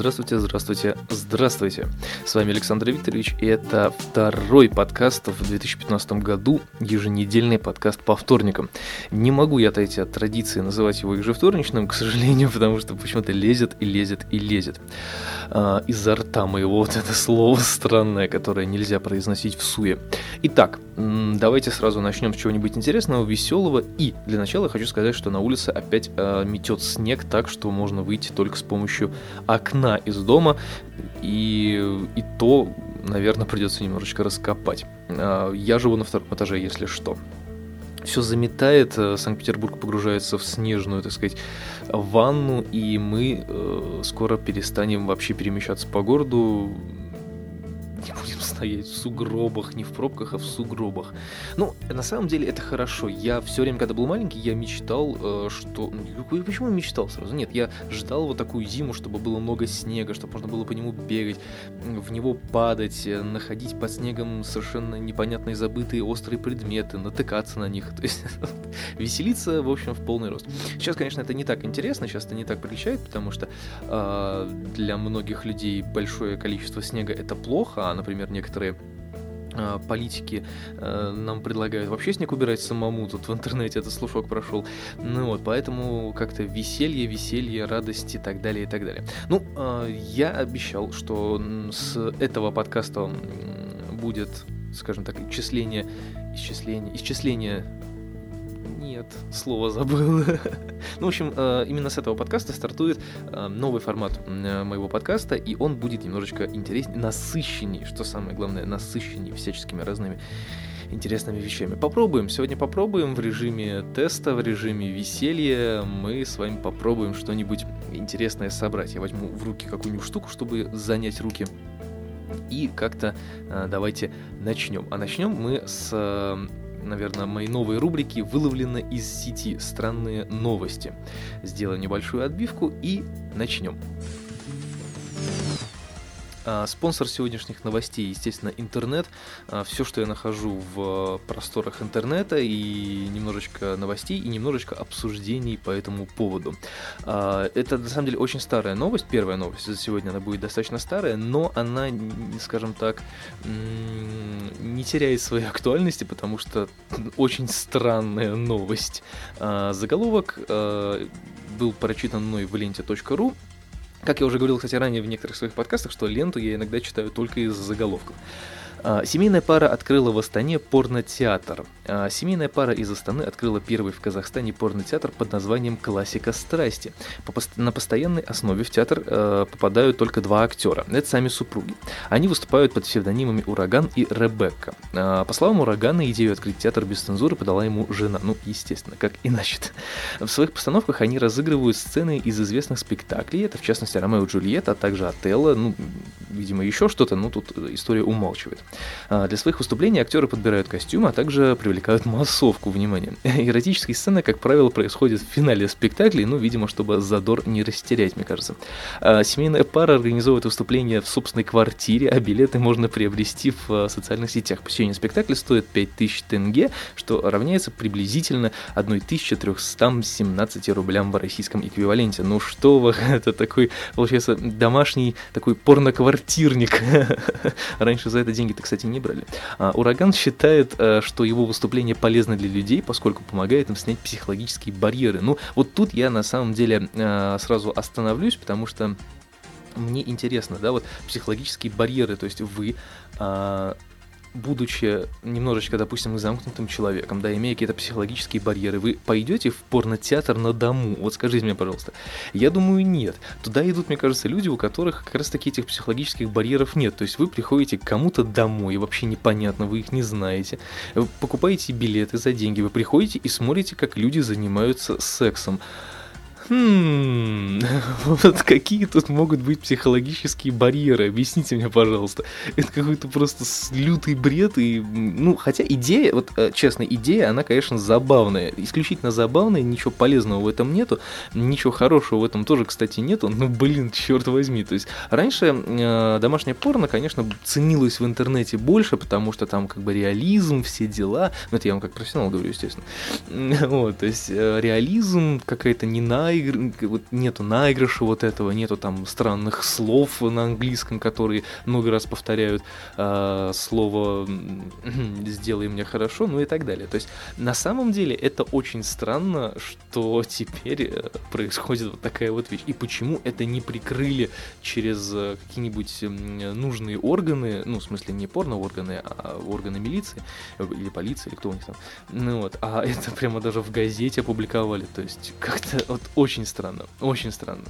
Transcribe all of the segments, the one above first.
Здравствуйте, здравствуйте, здравствуйте. С вами Александр Викторович, и это второй подкаст в 2015 году, еженедельный подкаст по вторникам. Не могу я отойти от традиции называть его ежевторничным, к сожалению, потому что почему-то лезет и лезет и лезет. А, изо рта моего вот это слово странное, которое нельзя произносить в суе. Итак, давайте сразу начнем с чего-нибудь интересного, веселого. И для начала хочу сказать, что на улице опять а, метет снег так, что можно выйти только с помощью окна окна из дома, и, и то, наверное, придется немножечко раскопать. А, я живу на втором этаже, если что. Все заметает, э, Санкт-Петербург погружается в снежную, так сказать, ванну, и мы э, скоро перестанем вообще перемещаться по городу не будем стоять в сугробах, не в пробках, а в сугробах. Ну, на самом деле это хорошо. Я все время, когда был маленький, я мечтал, э, что... Ну, почему мечтал сразу? Нет, я ждал вот такую зиму, чтобы было много снега, чтобы можно было по нему бегать, в него падать, э, находить под снегом совершенно непонятные забытые острые предметы, натыкаться на них. То есть веселиться, в общем, в полный рост. Сейчас, конечно, это не так интересно, сейчас это не так приличает, потому что э, для многих людей большое количество снега это плохо, а, например, некоторые а, политики э, нам предлагают вообще снег убирать самому, тут в интернете этот слушок прошел. Ну вот, поэтому как-то веселье, веселье, радость и так далее, и так далее. Ну, э, я обещал, что с этого подкаста будет, скажем так, исчисление, исчисление, исчисление нет, слово забыл. ну, в общем, э, именно с этого подкаста стартует э, новый формат э, моего подкаста, и он будет немножечко интереснее, насыщеннее, что самое главное, насыщеннее всяческими разными интересными вещами. Попробуем, сегодня попробуем в режиме теста, в режиме веселья. Мы с вами попробуем что-нибудь интересное собрать. Я возьму в руки какую-нибудь штуку, чтобы занять руки. И как-то э, давайте начнем. А начнем мы с наверное, мои новые рубрики выловлены из сети «Странные новости». Сделаем небольшую отбивку и начнем. А, спонсор сегодняшних новостей, естественно, интернет. А, Все, что я нахожу в просторах интернета, и немножечко новостей, и немножечко обсуждений по этому поводу. А, это, на самом деле, очень старая новость. Первая новость за сегодня, она будет достаточно старая, но она, скажем так, не теряет своей актуальности, потому что очень странная новость. Заголовок был прочитан мной в ленте.ру, как я уже говорил, кстати, ранее в некоторых своих подкастах, что ленту я иногда читаю только из заголовков. А, семейная пара открыла в Астане порнотеатр. А, семейная пара из Астаны открыла первый в Казахстане порнотеатр под названием «Классика страсти». На постоянной основе в театр э, попадают только два актера. Это сами супруги. Они выступают под псевдонимами Ураган и Ребекка. А, по словам Урагана, идею открыть театр без цензуры подала ему жена. Ну, естественно, как иначе -то. В своих постановках они разыгрывают сцены из известных спектаклей. Это, в частности, Ромео и Джульетта, а также Отелло. Ну, видимо, еще что-то, но тут история умалчивает. А, для своих выступлений актеры подбирают костюмы, а также привлекают массовку внимания. Эротические сцены, как правило, происходят в финале спектаклей, ну, видимо, чтобы задор не растерять, мне кажется. А, семейная пара организовывает выступление в собственной квартире, а билеты можно приобрести в а, социальных сетях. Посещение спектакля стоит 5000 тенге, что равняется приблизительно 1317 рублям в российском эквиваленте. Ну что вы, это такой, получается, домашний такой порноквартирник. Раньше за это деньги так кстати, не брали. А, Ураган считает, э, что его выступление полезно для людей, поскольку помогает им снять психологические барьеры. Ну, вот тут я на самом деле э, сразу остановлюсь, потому что мне интересно, да, вот психологические барьеры, то есть вы а, будучи немножечко, допустим, замкнутым человеком, да, имея какие-то психологические барьеры, вы пойдете в порнотеатр на дому? Вот скажите мне, пожалуйста. Я думаю, нет. Туда идут, мне кажется, люди, у которых как раз таки этих психологических барьеров нет. То есть вы приходите к кому-то домой, вообще непонятно, вы их не знаете. Вы покупаете билеты за деньги, вы приходите и смотрите, как люди занимаются сексом. Хм, вот какие тут могут быть психологические барьеры? Объясните мне, пожалуйста. Это какой-то просто лютый бред. И, ну, хотя идея, вот э, честно, идея, она, конечно, забавная. Исключительно забавная, ничего полезного в этом нету. Ничего хорошего в этом тоже, кстати, нету. Ну, блин, черт возьми. То есть, раньше э, домашнее порно, конечно, ценилось в интернете больше, потому что там как бы реализм, все дела. Ну, это я вам как профессионал говорю, естественно. Вот, то есть, э, реализм, какая-то не най наигр... вот нету наигрыша вот этого, нету там странных слов на английском, которые много раз повторяют э, слово «сделай мне хорошо», ну и так далее. То есть на самом деле это очень странно, что теперь э, происходит вот такая вот вещь. И почему это не прикрыли через э, какие-нибудь нужные органы, ну, в смысле, не порно-органы, а органы милиции, э, или полиции, или кто у них там, ну вот, а это прямо даже в газете опубликовали, то есть как-то вот очень странно, очень странно.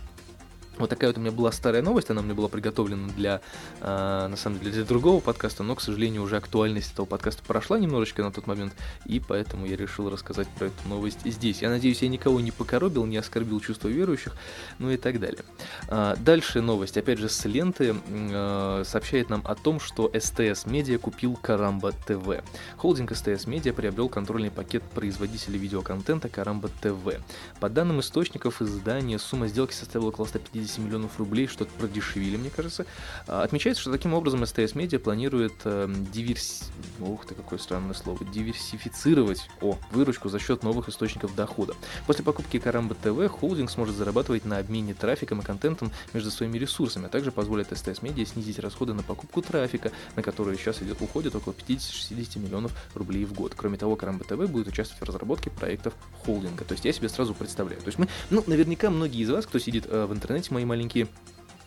Вот такая вот у меня была старая новость, она меня была приготовлена для, э, на самом деле, для другого подкаста, но, к сожалению, уже актуальность этого подкаста прошла немножечко на тот момент, и поэтому я решил рассказать про эту новость здесь. Я надеюсь, я никого не покоробил, не оскорбил чувства верующих, ну и так далее. А, дальше новость, опять же, с ленты э, сообщает нам о том, что СТС Медиа купил Карамба ТВ. Холдинг СТС Медиа приобрел контрольный пакет производителей видеоконтента Карамба ТВ. По данным источников издания, сумма сделки составила около 150 10 миллионов рублей, что-то продешевили, мне кажется. А, отмечается, что таким образом СТС Медиа планирует э, диверси... Ух ты, какое странное слово. Диверсифицировать о, выручку за счет новых источников дохода. После покупки Карамба ТВ холдинг сможет зарабатывать на обмене трафиком и контентом между своими ресурсами, а также позволит СТС Медиа снизить расходы на покупку трафика, на которые сейчас идет, уходит около 50-60 миллионов рублей в год. Кроме того, Карамба ТВ будет участвовать в разработке проектов холдинга. То есть я себе сразу представляю. То есть мы, ну, наверняка многие из вас, кто сидит э, в интернете, мои маленькие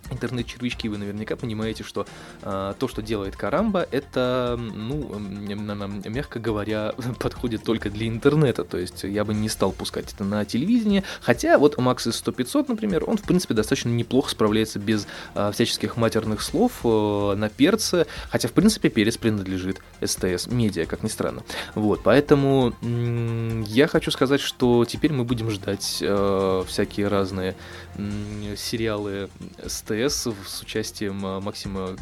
интернет-червячки, вы наверняка понимаете, что э, то, что делает Карамба, это, ну, мягко говоря, подходит только для интернета. То есть я бы не стал пускать это на телевидение. Хотя вот Max из 100-500, например, он, в принципе, достаточно неплохо справляется без э, всяческих матерных слов э, на перце. Хотя, в принципе, перец принадлежит СТС медиа, как ни странно. Вот, поэтому э, я хочу сказать, что теперь мы будем ждать э, всякие разные э, сериалы СТС МТС с участием а, Максима,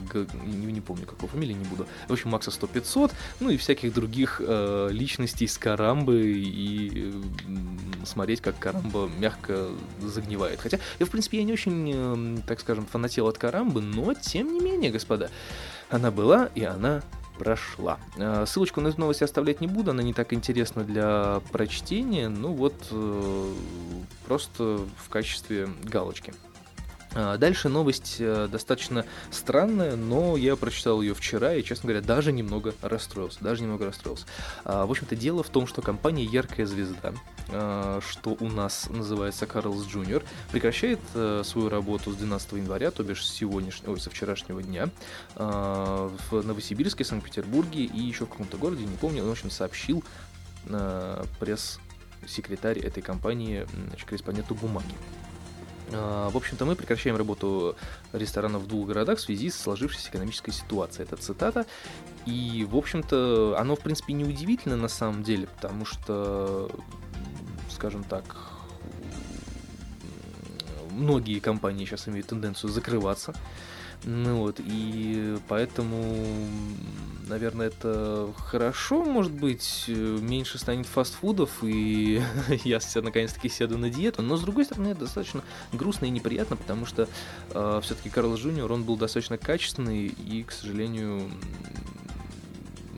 не, не помню какого фамилии, не буду, в общем, Макса 100-500, ну и всяких других э, личностей с Карамбы и э, смотреть, как Карамба мягко загнивает. Хотя, я, в принципе, я не очень, э, так скажем, фанател от Карамбы, но, тем не менее, господа, она была и она прошла. А, ссылочку на эту новость оставлять не буду, она не так интересна для прочтения, ну вот э, просто в качестве галочки. А, дальше новость э, достаточно странная, но я прочитал ее вчера и, честно говоря, даже немного расстроился. Даже немного расстроился. А, в общем-то, дело в том, что компания «Яркая звезда», а, что у нас называется Карлс Джуниор, прекращает э, свою работу с 12 января, то бишь с сегодняшнего, ой, со вчерашнего дня, в Новосибирске, Санкт-Петербурге и еще в каком-то городе, не помню, он, в общем, сообщил пресс-секретарь этой компании, значит, корреспонденту «Бумаги». А, в общем-то, мы прекращаем работу ресторанов в двух городах в связи с сложившейся экономической ситуацией. Это цитата. И, в общем-то, оно, в принципе, не удивительно на самом деле, потому что, скажем так, многие компании сейчас имеют тенденцию закрываться. Ну вот, и поэтому, наверное, это хорошо, может быть, меньше станет фастфудов, и я наконец-таки сяду на диету, но с другой стороны, это достаточно грустно и неприятно, потому что э, все-таки Карл Джуниор, он был достаточно качественный, и, к сожалению,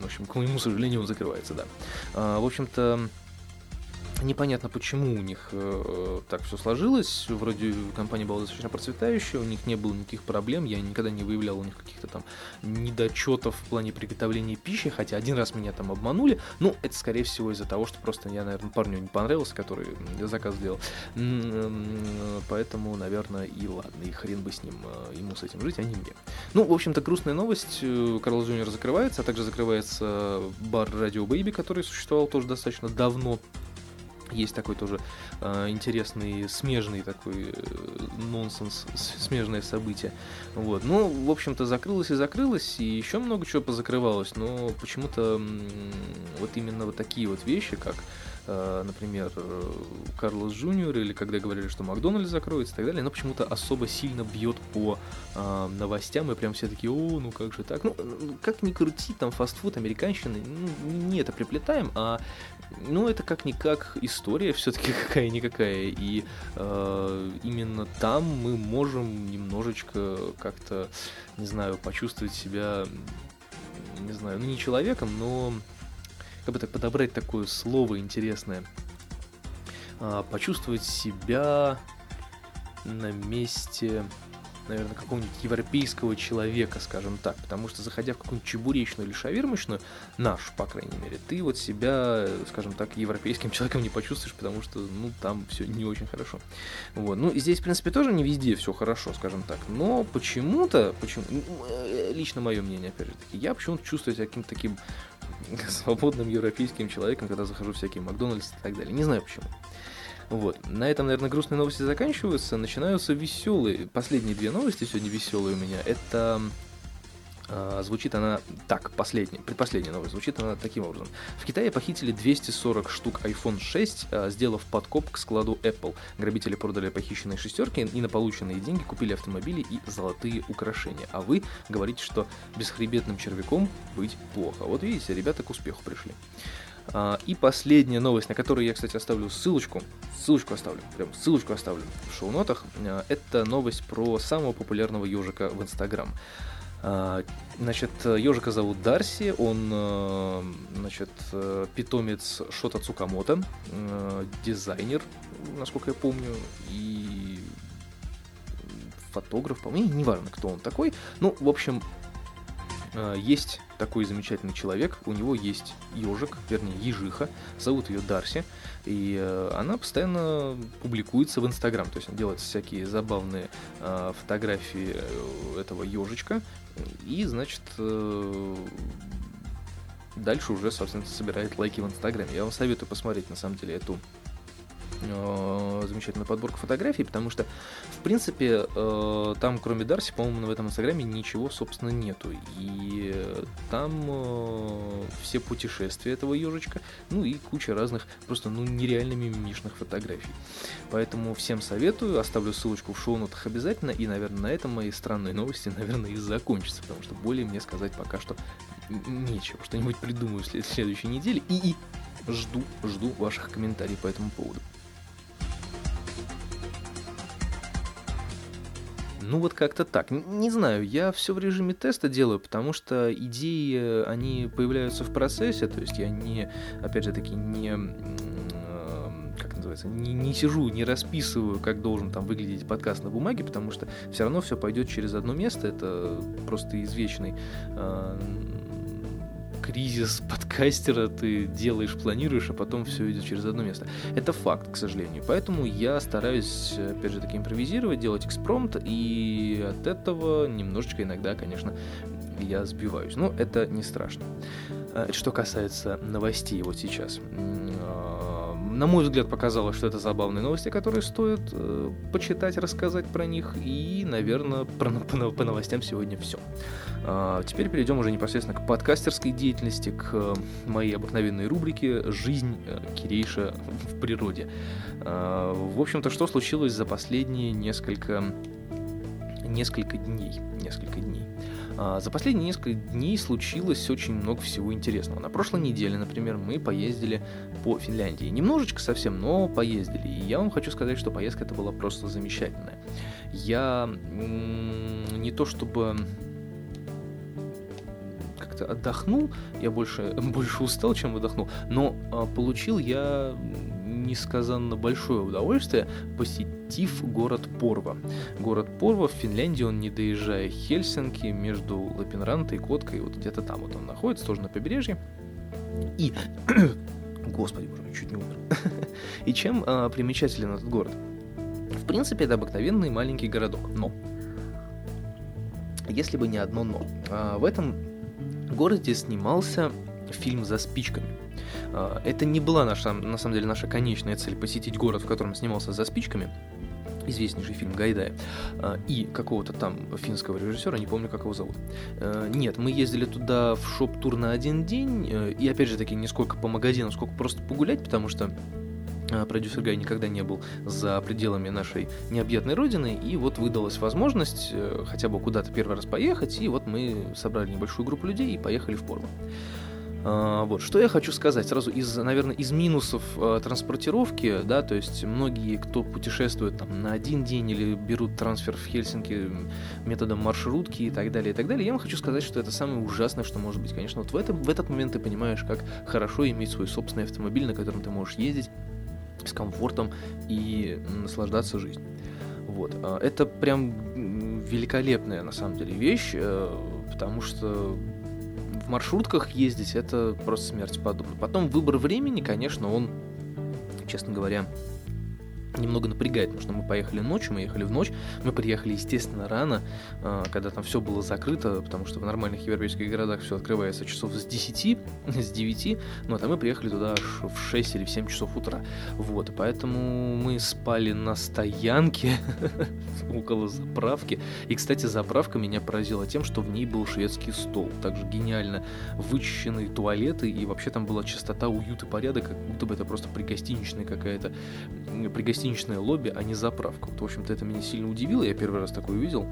в общем, к моему сожалению, он закрывается, да. Э, в общем-то, Непонятно, почему у них э, так все сложилось. Вроде компания была достаточно процветающая, у них не было никаких проблем. Я никогда не выявлял у них каких-то там недочетов в плане приготовления пищи, хотя один раз меня там обманули. Ну, это скорее всего из-за того, что просто я, наверное, парню не понравился, который заказ сделал. Поэтому, наверное, и ладно, и хрен бы с ним, э, ему с этим жить, а не мне. Ну, в общем-то, грустная новость. Э, Carl's Junior закрывается, а также закрывается бар Radio Baby, который существовал тоже достаточно давно есть такой тоже э, интересный, смежный такой э, нонсенс, смежное событие. Вот. Ну, в общем-то, закрылось и закрылось, и еще много чего позакрывалось, но почему-то вот именно вот такие вот вещи, как например, э, Carl's Junior, или когда говорили, что Макдональдс закроется и так далее, но почему-то особо сильно бьет по э, новостям, и прям все такие, о, ну как же так? Ну, как ни крути, там фастфуд, американщины, ну, не это приплетаем, а ну, это как-никак история все-таки какая-никакая, и э, именно там мы можем немножечко как-то, не знаю, почувствовать себя, не знаю, ну не человеком, но как бы так подобрать такое слово интересное, а, почувствовать себя на месте наверное, какого-нибудь европейского человека, скажем так, потому что заходя в какую-нибудь чебуречную или шавермочную, наш, по крайней мере, ты вот себя, скажем так, европейским человеком не почувствуешь, потому что, ну, там все не очень хорошо. Вот. Ну, здесь, в принципе, тоже не везде все хорошо, скажем так, но почему-то, почему, ну, э, лично мое мнение, опять же таки, я почему-то чувствую себя каким-то таким свободным европейским человеком, когда захожу в всякие Макдональдс и так далее. Не знаю почему. Вот. На этом, наверное, грустные новости заканчиваются. Начинаются веселые. Последние две новости сегодня веселые у меня. Это звучит она так, последняя, предпоследняя новость, звучит она таким образом. В Китае похитили 240 штук iPhone 6, а, сделав подкоп к складу Apple. Грабители продали похищенные шестерки и на полученные деньги купили автомобили и золотые украшения. А вы говорите, что бесхребетным червяком быть плохо. Вот видите, ребята к успеху пришли. А, и последняя новость, на которую я, кстати, оставлю ссылочку, ссылочку оставлю, прям ссылочку оставлю в шоу-нотах, а, это новость про самого популярного ежика в Инстаграм. А, значит, ежика зовут Дарси, он, значит, питомец Шота Цукамото, дизайнер, насколько я помню, и фотограф, по-моему, неважно, кто он такой. Ну, в общем, есть такой замечательный человек, у него есть ежик, вернее ежиха, зовут ее Дарси, и э, она постоянно публикуется в Инстаграм, то есть она делает всякие забавные э, фотографии э, этого ежичка, и, значит, дальше уже, собственно, собирает лайки в Инстаграме. Я вам советую посмотреть, на самом деле, эту замечательную подборку фотографий, потому что, в принципе, э, там, кроме Дарси, по-моему, в этом инстаграме ничего, собственно, нету. И там э, все путешествия этого ежичка, ну и куча разных просто, ну, нереально мимишных фотографий. Поэтому всем советую, оставлю ссылочку в шоу-нотах обязательно, и, наверное, на этом мои странные новости, наверное, и закончатся, потому что более мне сказать пока что нечего. Что-нибудь придумаю в следующей неделе, и, и жду, жду ваших комментариев по этому поводу. Ну вот как-то так. Не знаю, я все в режиме теста делаю, потому что идеи, они появляются в процессе, то есть я не, опять же таки, не как называется, не, не сижу, не расписываю, как должен там выглядеть подкаст на бумаге, потому что все равно все пойдет через одно место, это просто извечный э, кризис подкастера, ты делаешь, планируешь, а потом все идет через одно место. Это факт, к сожалению. Поэтому я стараюсь, опять же, таки импровизировать, делать экспромт, и от этого немножечко иногда, конечно, я сбиваюсь. Но это не страшно. А, что касается новостей вот сейчас на мой взгляд, показалось, что это забавные новости, которые стоит э, почитать, рассказать про них. И, наверное, про, по, по новостям сегодня все. А, теперь перейдем уже непосредственно к подкастерской деятельности, к э, моей обыкновенной рубрике «Жизнь э, Кирейша в природе». А, в общем-то, что случилось за последние несколько, несколько дней? Несколько дней. А, за последние несколько дней случилось очень много всего интересного. На прошлой неделе, например, мы поездили по Финляндии. Немножечко совсем, но поездили. И я вам хочу сказать, что поездка это была просто замечательная. Я не то чтобы как-то отдохнул, я больше, больше устал, чем отдохнул, но а, получил я несказанно большое удовольствие, посетив город Порва. Город Порва в Финляндии, он не доезжая Хельсинки, между Лапинрантой и Коткой, вот где-то там вот он находится, тоже на побережье. И... Господи боже, чуть не умер. И чем а, примечателен этот город? В принципе, это обыкновенный маленький городок, но... Если бы не одно но. А, в этом городе снимался фильм «За спичками». А, это не была наша, на самом деле, наша конечная цель посетить город, в котором снимался «За спичками», известнейший фильм Гайдая, а, и какого-то там финского режиссера, не помню, как его зовут. А, нет, мы ездили туда в шоп-тур на один день, и опять же таки не сколько по магазинам, сколько просто погулять, потому что продюсер Гай никогда не был за пределами нашей необъятной родины, и вот выдалась возможность э, хотя бы куда-то первый раз поехать, и вот мы собрали небольшую группу людей и поехали в Порву. А, вот, что я хочу сказать сразу из, наверное, из минусов э, транспортировки, да, то есть многие, кто путешествует там на один день или берут трансфер в Хельсинки методом маршрутки и так далее, и так далее, я вам хочу сказать, что это самое ужасное, что может быть. Конечно, вот в, этом, в этот момент ты понимаешь, как хорошо иметь свой собственный автомобиль, на котором ты можешь ездить с комфортом и наслаждаться жизнью. Вот. А, это прям великолепная на самом деле вещь, э, потому что в маршрутках ездить это просто смерть подобно. Потом выбор времени, конечно, он, честно говоря, немного напрягает, потому что мы поехали ночью, мы ехали в ночь, мы приехали, естественно, рано, а, когда там все было закрыто, потому что в нормальных европейских городах все открывается часов с 10, с 9, ну, а мы приехали туда аж в 6 или в 7 часов утра, вот, поэтому мы спали на стоянке около заправки, и, кстати, заправка меня поразила тем, что в ней был шведский стол, также гениально вычищенные туалеты, и вообще там была чистота, уют и порядок, как будто бы это просто пригостиничная какая-то, пригостиничная гостиничное лобби, а не заправка. Вот, в общем-то, это меня сильно удивило, я первый раз такое увидел.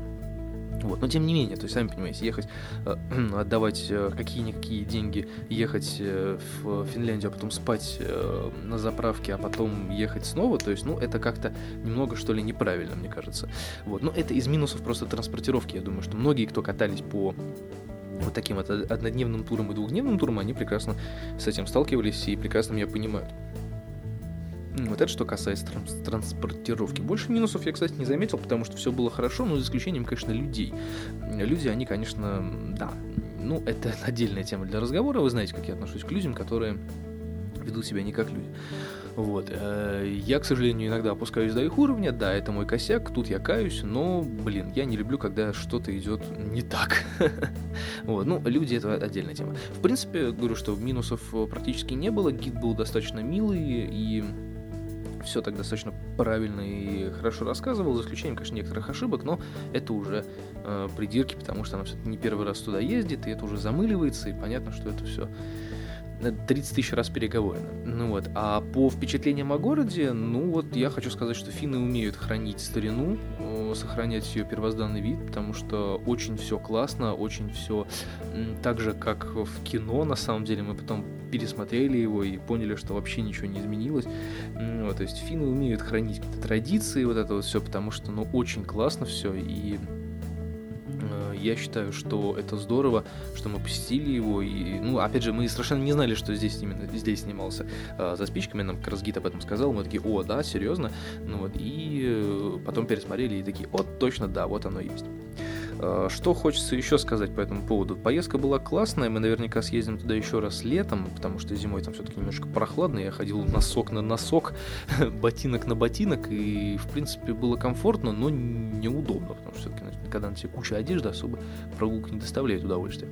Вот. Но тем не менее, то есть, сами понимаете, ехать, э, отдавать э, какие-никакие деньги, ехать э, в Финляндию, а потом спать э, на заправке, а потом ехать снова, то есть, ну, это как-то немного, что ли, неправильно, мне кажется. Вот. Но это из минусов просто транспортировки. Я думаю, что многие, кто катались по вот таким вот однодневным туром и двухдневным туром, они прекрасно с этим сталкивались и прекрасно меня понимают. Вот это что касается транс транспортировки. Больше минусов я, кстати, не заметил, потому что все было хорошо, но за исключением, конечно, людей. Люди, они, конечно, да, ну, это отдельная тема для разговора. Вы знаете, как я отношусь к людям, которые ведут себя не как люди. Вот. Э, я, к сожалению, иногда опускаюсь до их уровня, да, это мой косяк, тут я каюсь, но, блин, я не люблю, когда что-то идет не так. вот, ну, люди это отдельная тема. В принципе, говорю, что минусов практически не было, гид был достаточно милый и все так достаточно правильно и хорошо рассказывал, за исключением, конечно, некоторых ошибок, но это уже э, придирки, потому что она все-таки не первый раз туда ездит, и это уже замыливается, и понятно, что это все 30 тысяч раз переговорено. Ну вот. А по впечатлениям о городе, ну вот я хочу сказать, что финны умеют хранить старину, сохранять ее первозданный вид, потому что очень все классно, очень все так же, как в кино, на самом деле. Мы потом пересмотрели его и поняли, что вообще ничего не изменилось. Вот, то есть финны умеют хранить какие-то традиции, вот это вот все, потому что, ну, очень классно все, и я считаю, что это здорово, что мы посетили его. И, ну, опять же, мы совершенно не знали, что здесь именно здесь снимался э, за спичками. Нам как раз гид об этом сказал. Мы такие, о, да, серьезно. Ну вот, и э, потом пересмотрели и такие, о, точно, да, вот оно есть. А, что хочется еще сказать по этому поводу? Поездка была классная, мы наверняка съездим туда еще раз летом, потому что зимой там все-таки немножко прохладно, я ходил носок на носок, ботинок на ботинок, и в принципе было комфортно, но неудобно, потому что все-таки когда на тебе куча одежды, особо прогулка не доставляет удовольствия.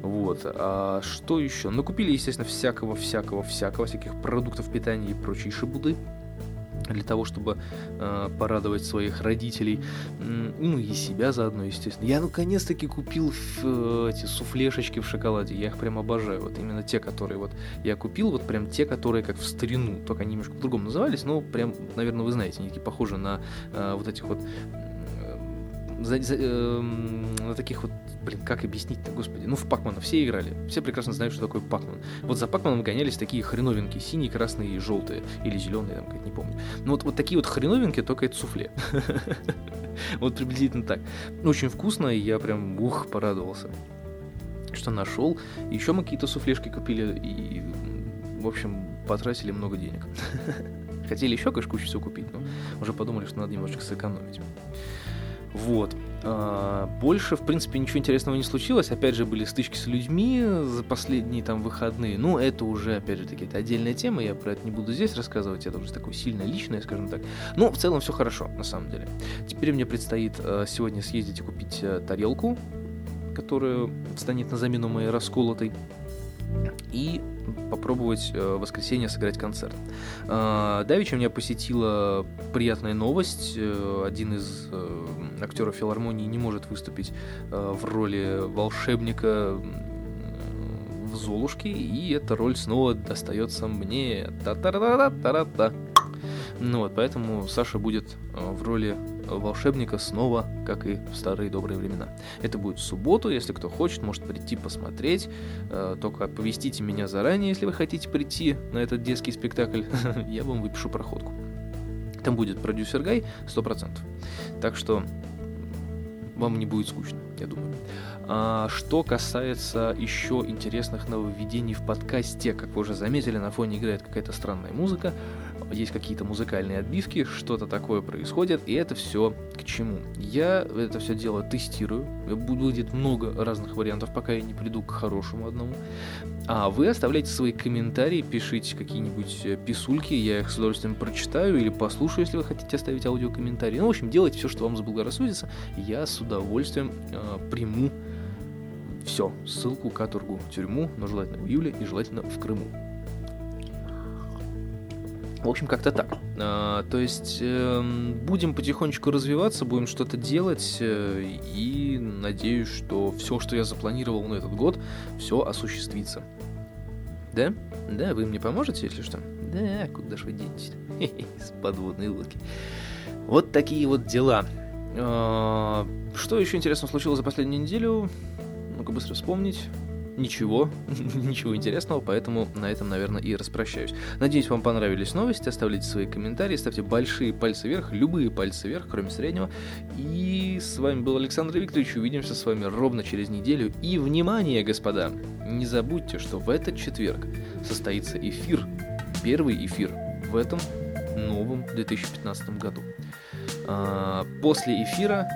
Вот. А что еще? Ну, купили, естественно, всякого, всякого, всякого, всяких продуктов питания и прочей шибуды для того, чтобы э, порадовать своих родителей, ну и себя заодно, естественно. Я наконец-таки купил э, эти суфлешечки в шоколаде, я их прям обожаю. Вот именно те, которые вот я купил, вот прям те, которые как в старину, только они немножко по-другому назывались, но прям, наверное, вы знаете, они такие похожи на э, вот этих вот за, за, э, на таких вот, блин, как объяснить-то, господи, ну в Пакмана все играли, все прекрасно знают, что такое Пакман. Вот за Пакманом гонялись такие хреновинки, синие, красные и желтые, или зеленые, там, как не помню. Ну вот, вот такие вот хреновинки, только это суфле. Вот приблизительно так. Очень вкусно, и я прям, ух, порадовался, что нашел. Еще мы какие-то суфлешки купили, и, в общем, потратили много денег. Хотели еще, конечно, кучу всего купить, но уже подумали, что надо немножечко сэкономить. Вот. А, больше, в принципе, ничего интересного не случилось. Опять же, были стычки с людьми за последние там выходные. Ну, это уже, опять же, таки, это отдельная тема. Я про это не буду здесь рассказывать. Это уже такое сильно личное, скажем так. Но в целом все хорошо, на самом деле. Теперь мне предстоит э, сегодня съездить и купить э, тарелку, которая станет на замену моей расколотой. И попробовать э, в воскресенье сыграть концерт. Э, Давича меня посетила приятная новость. Э, один из актеров филармонии не может выступить в роли волшебника в Золушке, и эта роль снова достается мне. Та-та-та-та-та-та. Ну вот, поэтому Саша будет в роли волшебника снова, как и в старые добрые времена. Это будет в субботу, если кто хочет, может прийти посмотреть. Э, только оповестите меня заранее, если вы хотите прийти на этот детский спектакль. Я вам выпишу проходку. Там будет продюсер Гай 100%. Так что вам не будет скучно, я думаю. А, что касается еще интересных нововведений в подкасте, как вы уже заметили, на фоне играет какая-то странная музыка. Есть какие-то музыкальные отбивки, что-то такое происходит, и это все к чему? Я это все дело тестирую, будет много разных вариантов, пока я не приду к хорошему одному. А вы оставляйте свои комментарии, пишите какие-нибудь э, писульки, я их с удовольствием прочитаю или послушаю, если вы хотите оставить аудиокомментарий. Ну, в общем, делайте все, что вам заблагорассудится, я с удовольствием э, приму все, ссылку каторгу тюрьму, но желательно в июле и желательно в Крыму. В общем, как-то так. А, то есть э, будем потихонечку развиваться, будем что-то делать, э, и надеюсь, что все, что я запланировал на этот год, все осуществится. Да? Да, вы мне поможете, если что? Да, куда же вы денетесь? С подводной лодки. Вот такие вот дела. А, что еще интересного случилось за последнюю неделю? Ну-ка быстро вспомнить ничего, ничего интересного, поэтому на этом, наверное, и распрощаюсь. Надеюсь, вам понравились новости, оставляйте свои комментарии, ставьте большие пальцы вверх, любые пальцы вверх, кроме среднего. И с вами был Александр Викторович, увидимся с вами ровно через неделю. И, внимание, господа, не забудьте, что в этот четверг состоится эфир, первый эфир в этом новом 2015 году. А, после эфира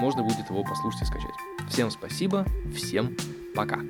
можно будет его послушать и скачать. Всем спасибо, всем Пока.